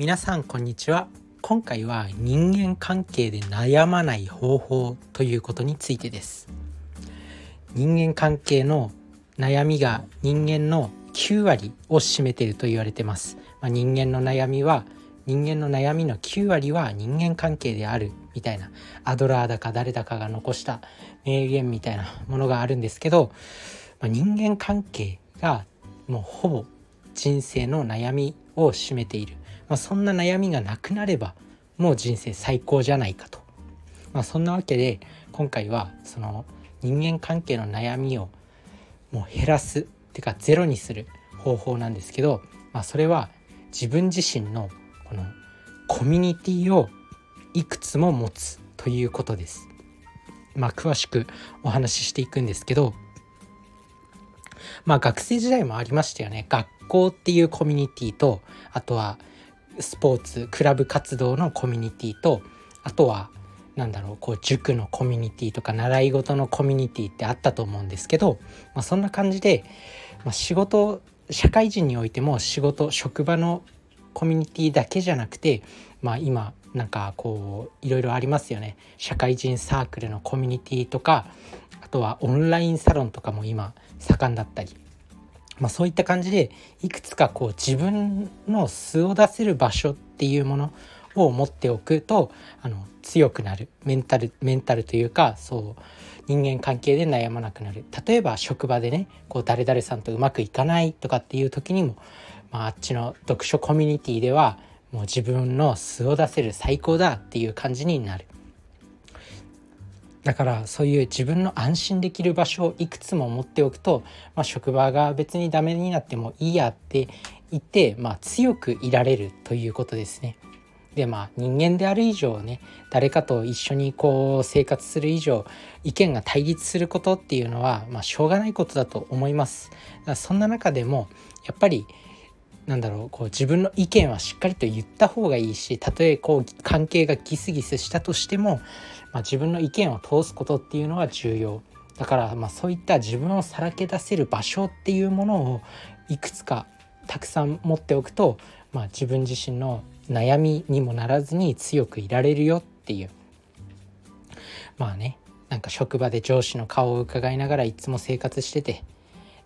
皆さんこんにちは。今回は人間関係で悩まない方法ということについてです。人間関係の悩みが人間の9割を占めていると言われてます、まあ、人間の悩みは人間の悩みの9割は人間関係であるみたいな。アドラーだか誰だかが残した名言みたいなものがあるんですけど、まあ、人間関係がもうほぼ人生の悩みを占めている。まあ、そんな悩みがなくなればもう人生最高じゃないかと、まあ、そんなわけで今回はその人間関係の悩みをもう減らすっていうかゼロにする方法なんですけど、まあ、それは自分自身のこのコミュニティをいくつも持つということです。まあ、詳しくお話ししていくんですけどまあ学生時代もありましたよね学校っていうコミュニティとあとはスポーツクラブ活動のコミュニティとあとはなんだろうこう塾のコミュニティとか習い事のコミュニティってあったと思うんですけど、まあ、そんな感じで、まあ、仕事社会人においても仕事職場のコミュニティだけじゃなくて、まあ、今なんかこういろいろありますよね。社会人サークルのコミュニティとかあとはオンラインサロンとかも今盛んだったりまあ、そういった感じでいくつかこう自分の素を出せる場所っていうものを持っておくとあの強くなるメンタルメンタルというかそう人間関係で悩まなくなる例えば職場でねこう誰々さんとうまくいかないとかっていう時にも、まあ、あっちの読書コミュニティではもう自分の素を出せる最高だっていう感じになる。だからそういう自分の安心できる場所をいくつも持っておくと、まあ、職場が別にダメになってもいいやって言って、まあ、強くいられるということですね。でまあ人間である以上ね誰かと一緒にこう生活する以上意見が対立することっていうのは、まあ、しょうがないことだと思います。そんな中でもやっぱりなんだろうこう自分の意見はしっかりと言った方がいいしたとえこう関係がギスギスしたとしてもまあ、自分の意見を通すことっていうのは重要。だからまあそういった自分をさらけ出せる場所っていうものをいくつかたくさん持っておくと、まあ、自分自身の悩みにもならずに強くいられるよっていう。まあねなんか職場で上司の顔を伺いながらいつも生活してて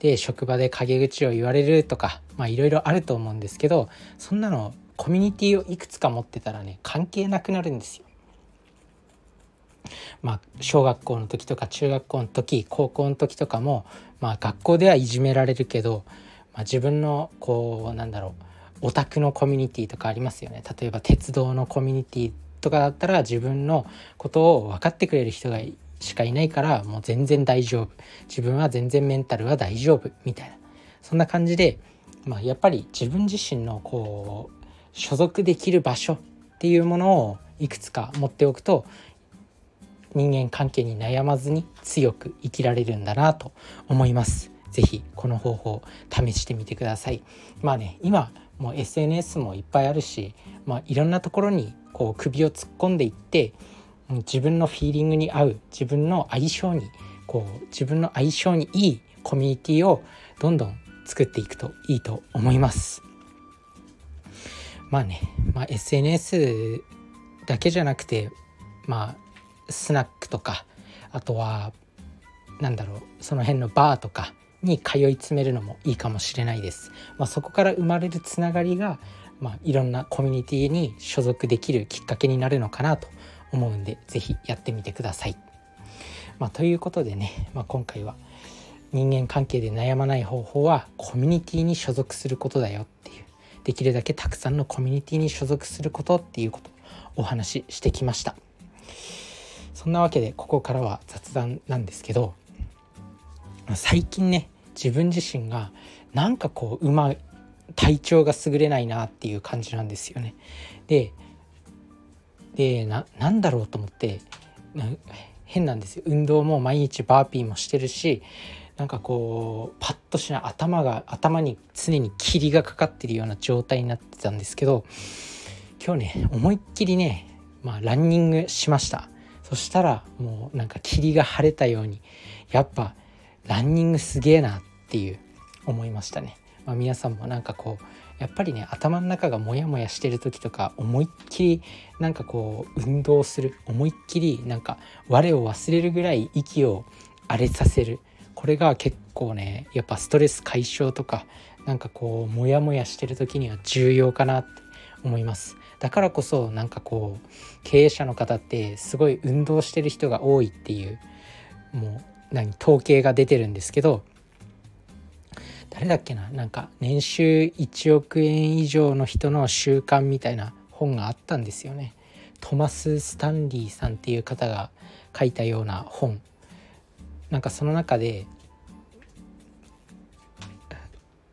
で職場で陰口を言われるとかまあいろいろあると思うんですけどそんなのコミュニティをいくつか持ってたらね関係なくなるんですよ。まあ、小学校の時とか中学校の時高校の時とかも、まあ、学校ではいじめられるけど、まあ、自分のこうなんだろうオタクのコミュニティとかありますよね例えば鉄道のコミュニティとかだったら自分のことを分かってくれる人がしかいないからもう全然大丈夫自分は全然メンタルは大丈夫みたいなそんな感じで、まあ、やっぱり自分自身のこう所属できる場所っていうものをいくつか持っておくと人間関係に悩まずに強く生きられるんだなと思います。是非この方法試してみてください。まあね今もう SNS もいっぱいあるし、まあ、いろんなところにこう首を突っ込んでいって自分のフィーリングに合う自分の相性にこう自分の相性にいいコミュニティをどんどん作っていくといいと思います。まあね、まあ、SNS だけじゃなくてまあスナックとかあとはなんだろうその辺のバーとかに通い詰めるのもいいかもしれないです。まあ、そこから生まれるつながりが、まあ、いろんなコミュニティに所属できるきっかけになるのかなと思うんで是非やってみてください。まあ、ということでね、まあ、今回は人間関係で悩まない方法はコミュニティに所属することだよっていうできるだけたくさんのコミュニティに所属することっていうことをお話ししてきました。そんなわけでここからは雑談なんですけど最近ね自分自身がなんかこう馬体調が優れないなっていう感じなんですよね。ででななんだろうと思って変なんですよ運動も毎日バーピーもしてるしなんかこうパッとしない頭が頭に常に霧がかかってるような状態になってたんですけど今日ね思いっきりねまあランニングしましたそしたらもうなんか霧が晴れたようにやっぱランニングすげえなっていう思いましたね。まあ、皆さんもなんかこうやっぱりね頭の中がモヤモヤしてる時とか思いっきりなんかこう運動する思いっきりなんか我を忘れるぐらい息を荒れさせる。これが結構ねやっぱストレス解消とかなんかこうモヤモヤしてる時には重要かなって思います。だからこそなんかこう経営者の方ってすごい運動してる人が多いっていうもう何統計が出てるんですけど誰だっけな？なんか年収1億円以上の人の習慣みたいな本があったんですよね。トマス・スタンリーさんっていう方が書いたような本。なんかその中で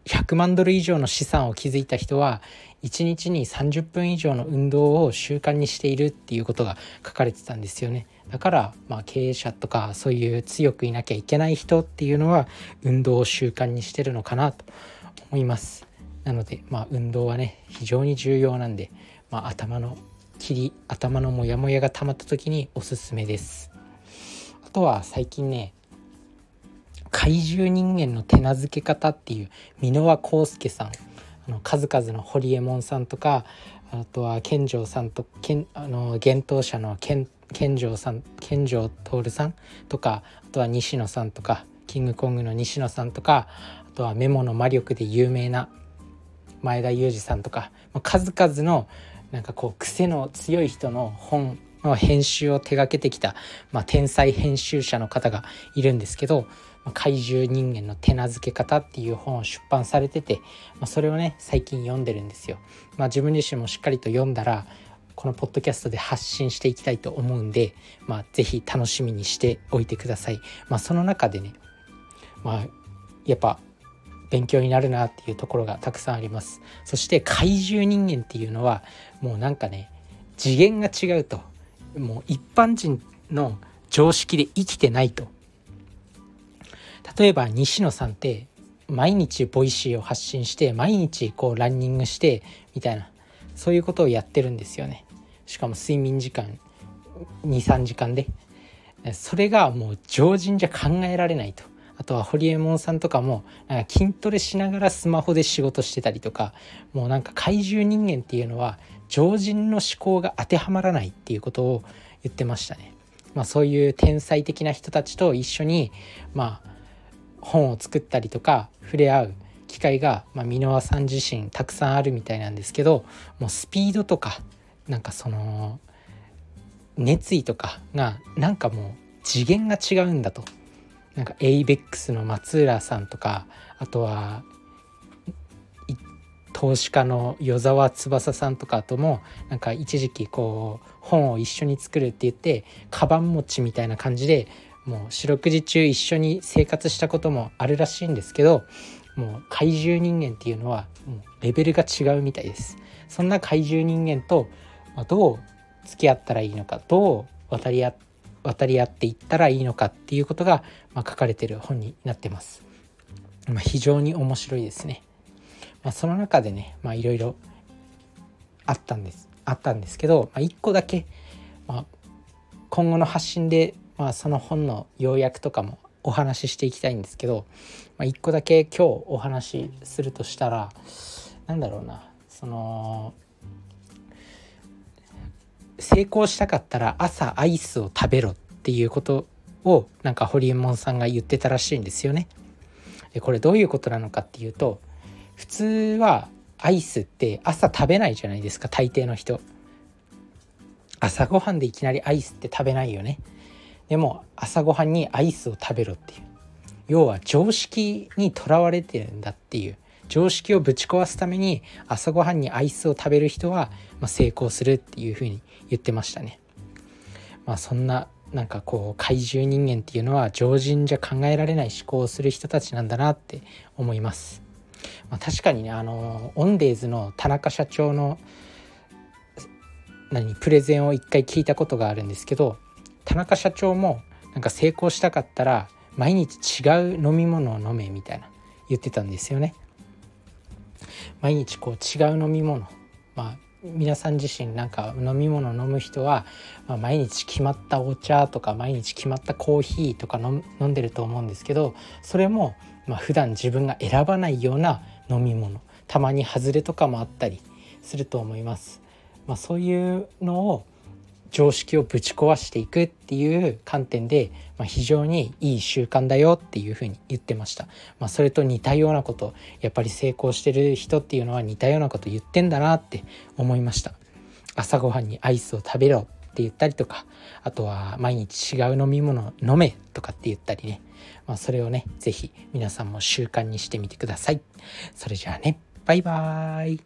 100万ドル以上の資産を築いた人は1日に30分以上の運動を習慣にしているっていうことが書かれてたんですよね。だからまあ経営者とかそういう強くいなきゃいけない人っていうのは運動を習慣にしてるのかなと思います。なのでまあ運動はね非常に重要なんで、まあ、頭の霧頭のモヤモヤが溜まった時におすすめです。あとは最近ね怪獣人間の手なずけ方っていう箕輪康介さん。あの数々のホリエモンさんとかあとは健丈さんと健あの幻冬者の健健丈さん健丈徹さんとかあとは西野さんとかキングコングの西野さんとかあとはメモの魔力で有名な前田裕二さんとか数々のなんかこう癖の強い人の本の編集を手がけてきた、まあ、天才編集者の方がいるんですけどま怪獣人間の手なずけ方っていう本を出版されてて、まあ、それをね最近読んでるんですよ。まあ、自分自身もしっかりと読んだらこのポッドキャストで発信していきたいと思うんで、まあ、是非楽しみにしておいてください。まあ、その中でね、まあ、やっぱ勉強になるなっていうところがたくさんあります。そして怪獣人間っていうのはもうなんかね次元が違うともう一般人の常識で生きてないと例えば西野さんって毎日 Voicy を発信して毎日こうランニングしてみたいなそういうことをやってるんですよねしかも睡眠時間23時間でそれがもう常人じゃ考えられないとあとはホリエモンさんとかもなんか筋トレしながらスマホで仕事してたりとかもうなんか怪獣人間っていうのは常人の思考が当てはまらないっていうことを言ってましたね。まあ、そういう天才的な人たちと一緒にまあ本を作ったりとか触れ合う機会が、まあ、箕輪さん自身たくさんあるみたいなんですけどもうスピードとかなんかその熱意とかがなんかもう次元が違うんだと。なんか ABEX の松浦さんとかあとは投資家の与沢翼さんとかともなんか一時期こう本を一緒に作るって言ってカバン持ちみたいな感じでもう四六時中一緒に生活したこともあるらしいんですけどもう怪獣人間っていうのはもうレベルが違うみたいです。そんな怪獣人間とまどう付き合ったらいいのかどう渡り合渡り合っていったらいいのかっていうことが、まあ、書かれてる本になってます、まあ、非常に面白いですね、まあ、その中でねいろいろあったんですあったんですけど、まあ、1個だけ、まあ、今後の発信でまあ、その本の要約とかもお話ししていきたいんですけど、まあ、一個だけ今日お話しするとしたら何だろうなその成功したかったら朝アイスを食べろっていうことをなんかホリエモンさんが言ってたらしいんですよね。でこれどういうことなのかっていうと普通はアイスって朝食べないじゃないですか大抵の人。朝ごはんでいきなりアイスって食べないよね。でも朝ごはんにアイスを食べろっていう要は常識にとらわれてるんだっていう常識をぶち壊すために朝ごはんにアイスを食べる人は、まあ、成功するっていうふうに言ってましたね。まあ、そんななんかこう怪獣人間っていうのは常人じゃ考えられない思考をする人たちなんだなって思います。まあ、確かにねあのオンデーズの田中社長の何プレゼンを一回聞いたことがあるんですけど田中社長もなんか成功したかったら毎日違う飲み物を飲めみたいな言ってたんですよね。毎日こう違う飲み物まあ皆さん自身なんか飲み物を飲む人は、まあ、毎日決まったお茶とか毎日決まったコーヒーとか飲んでると思うんですけどそれもまあ普段自分が選ばないような飲み物たまに外れとかもあったりすると思います。まあ、そういうのを常識をぶち壊していくっていう観点で、まあ、非常にいい習慣だよっていうふうに言ってました、まあ、それと似たようなことやっぱり成功してる人っていうのは似たようなこと言ってんだなって思いました。朝ごはんにアイスを食べろって言ったりとかあとは毎日違う飲み物飲めとかって言ったりね、まあ、それをね是非皆さんも習慣にしてみてください。それじゃあねバイバーイ。